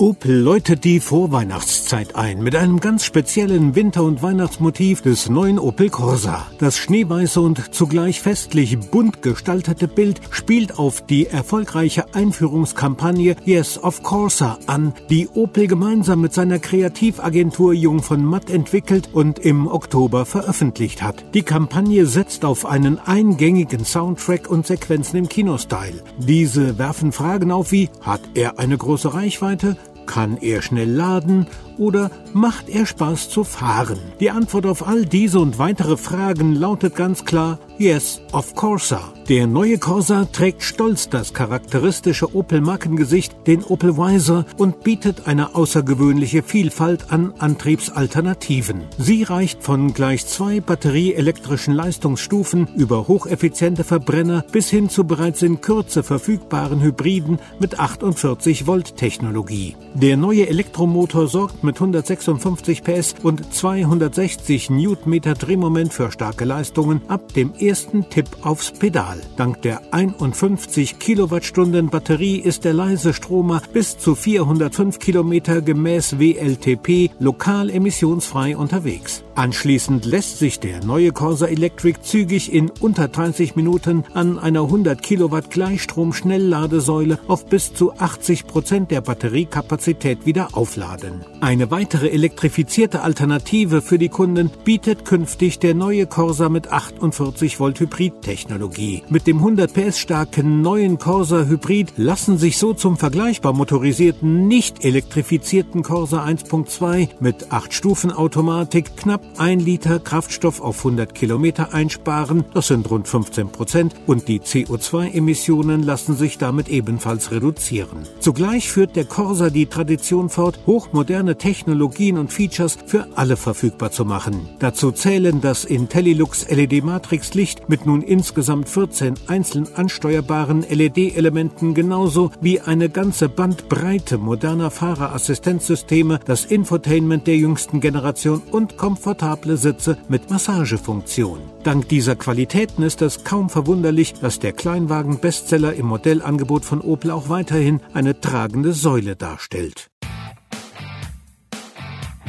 Opel läutet die Vorweihnachtszeit ein mit einem ganz speziellen Winter- und Weihnachtsmotiv des neuen Opel Corsa. Das schneeweiße und zugleich festlich bunt gestaltete Bild spielt auf die erfolgreiche Einführungskampagne Yes of Corsa an, die Opel gemeinsam mit seiner Kreativagentur Jung von Matt entwickelt und im Oktober veröffentlicht hat. Die Kampagne setzt auf einen eingängigen Soundtrack und Sequenzen im Kinostyle. Diese werfen Fragen auf wie, hat er eine große Reichweite? Kann er schnell laden oder macht er Spaß zu fahren? Die Antwort auf all diese und weitere Fragen lautet ganz klar Yes, of Corsa. Der neue Corsa trägt stolz das charakteristische Opel-Markengesicht, den Opel Wiser und bietet eine außergewöhnliche Vielfalt an Antriebsalternativen. Sie reicht von gleich zwei batterieelektrischen Leistungsstufen über hocheffiziente Verbrenner bis hin zu bereits in Kürze verfügbaren Hybriden mit 48 Volt Technologie. Der neue Elektromotor sorgt mit 156 PS und 260 Newtonmeter Drehmoment für starke Leistungen ab dem ersten Tipp aufs Pedal. Dank der 51 Kilowattstunden Batterie ist der leise Stromer bis zu 405 Kilometer gemäß WLTP lokal emissionsfrei unterwegs. Anschließend lässt sich der neue Corsa Electric zügig in unter 30 Minuten an einer 100 Kilowatt Gleichstrom-Schnellladesäule auf bis zu 80 Prozent der Batteriekapazität wieder aufladen. Eine weitere elektrifizierte Alternative für die Kunden bietet künftig der neue Corsa mit 48 Volt Hybrid-Technologie. Mit dem 100 PS starken neuen Corsa Hybrid lassen sich so zum vergleichbar motorisierten, nicht elektrifizierten Corsa 1.2 mit 8 Stufen Automatik knapp 1 Liter Kraftstoff auf 100 Kilometer einsparen, das sind rund 15 Prozent, und die CO2-Emissionen lassen sich damit ebenfalls reduzieren. Zugleich führt der Corsa die Tradition fort, hochmoderne Technologien und Features für alle verfügbar zu machen. Dazu zählen das IntelliLux LED-Matrix-Licht mit nun insgesamt 14 einzeln ansteuerbaren LED-Elementen genauso wie eine ganze Bandbreite moderner Fahrerassistenzsysteme, das Infotainment der jüngsten Generation und komfortable Sitze mit Massagefunktion. Dank dieser Qualitäten ist es kaum verwunderlich, dass der Kleinwagen-Bestseller im Modellangebot von Opel auch weiterhin eine tragende Säule darstellt.